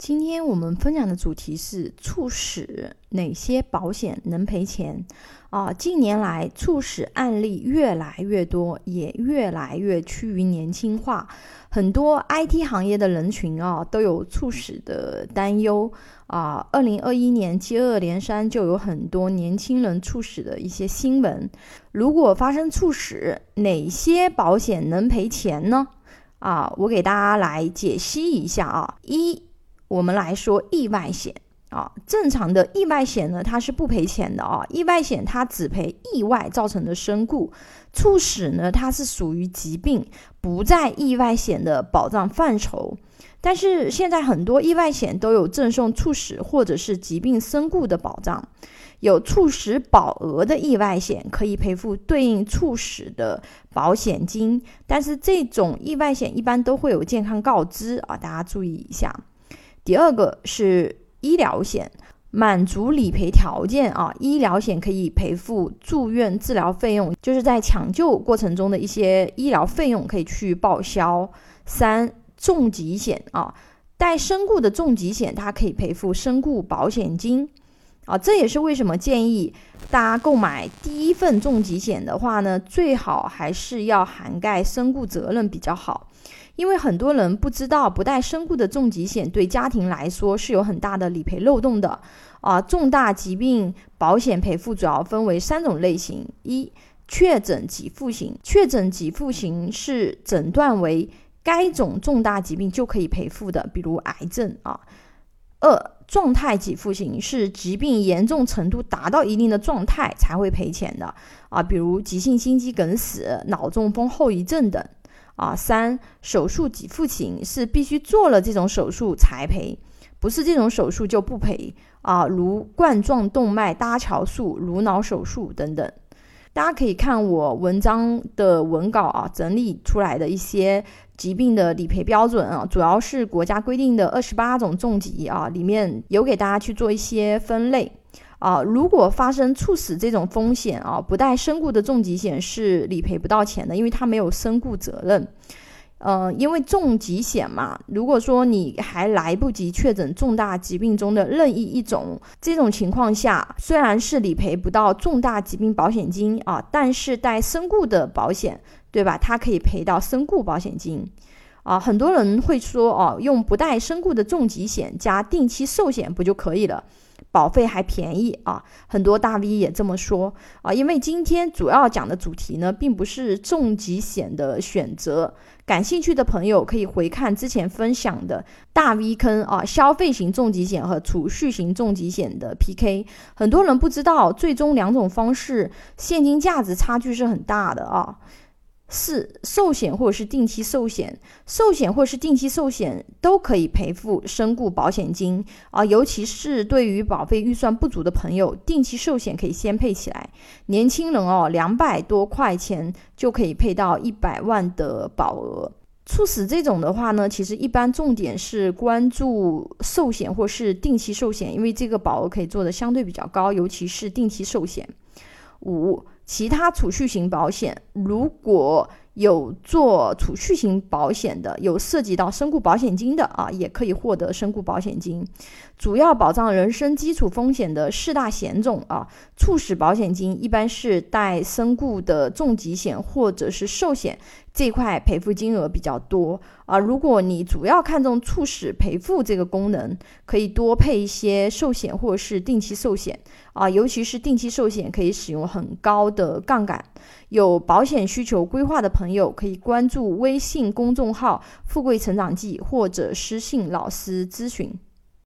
今天我们分享的主题是猝死哪些保险能赔钱啊？近年来猝死案例越来越多，也越来越趋于年轻化。很多 IT 行业的人群啊，都有猝死的担忧啊。二零二一年接二连三就有很多年轻人猝死的一些新闻。如果发生猝死，哪些保险能赔钱呢？啊，我给大家来解析一下啊。一我们来说意外险啊，正常的意外险呢，它是不赔钱的啊。意外险它只赔意外造成的身故，猝死呢，它是属于疾病，不在意外险的保障范畴。但是现在很多意外险都有赠送猝死或者是疾病身故的保障，有猝死保额的意外险可以赔付对应猝死的保险金，但是这种意外险一般都会有健康告知啊，大家注意一下。第二个是医疗险，满足理赔条件啊，医疗险可以赔付住院治疗费用，就是在抢救过程中的一些医疗费用可以去报销。三重疾险啊，带身故的重疾险，它可以赔付身故保险金啊，这也是为什么建议大家购买第一份重疾险的话呢，最好还是要涵盖身故责任比较好。因为很多人不知道，不带身故的重疾险对家庭来说是有很大的理赔漏洞的啊。重大疾病保险赔付主要分为三种类型：一、确诊给付型，确诊给付型是诊断为该种重大疾病就可以赔付的，比如癌症啊；二、状态给付型是疾病严重程度达到一定的状态才会赔钱的啊，比如急性心肌梗死、脑中风后遗症等。啊，三手术给付型是必须做了这种手术才赔，不是这种手术就不赔啊，如冠状动脉搭桥术、颅脑手术等等。大家可以看我文章的文稿啊，整理出来的一些疾病的理赔标准啊，主要是国家规定的二十八种重疾啊，里面有给大家去做一些分类。啊，如果发生猝死这种风险啊，不带身故的重疾险是理赔不到钱的，因为它没有身故责任。嗯，因为重疾险嘛，如果说你还来不及确诊重大疾病中的任意一种，这种情况下，虽然是理赔不到重大疾病保险金啊，但是带身故的保险，对吧？它可以赔到身故保险金。啊，很多人会说哦，用不带身故的重疾险加定期寿险不就可以了？保费还便宜啊！很多大 V 也这么说啊。因为今天主要讲的主题呢，并不是重疾险的选择。感兴趣的朋友可以回看之前分享的大 V 坑啊，消费型重疾险和储蓄型重疾险的 PK。很多人不知道，最终两种方式现金价值差距是很大的啊。四寿险或者是定期寿险，寿险或者是定期寿险都可以赔付身故保险金啊，尤其是对于保费预算不足的朋友，定期寿险可以先配起来。年轻人哦，两百多块钱就可以配到一百万的保额。猝死这种的话呢，其实一般重点是关注寿险或是定期寿险，因为这个保额可以做的相对比较高，尤其是定期寿险。五。其他储蓄型保险，如果有做储蓄型保险的，有涉及到身故保险金的啊，也可以获得身故保险金。主要保障人身基础风险的四大险种啊，猝死保险金一般是带身故的重疾险或者是寿险。这块赔付金额比较多啊，如果你主要看重猝死赔付这个功能，可以多配一些寿险或者是定期寿险啊，尤其是定期寿险可以使用很高的杠杆。有保险需求规划的朋友可以关注微信公众号“富贵成长记”或者私信老师咨询。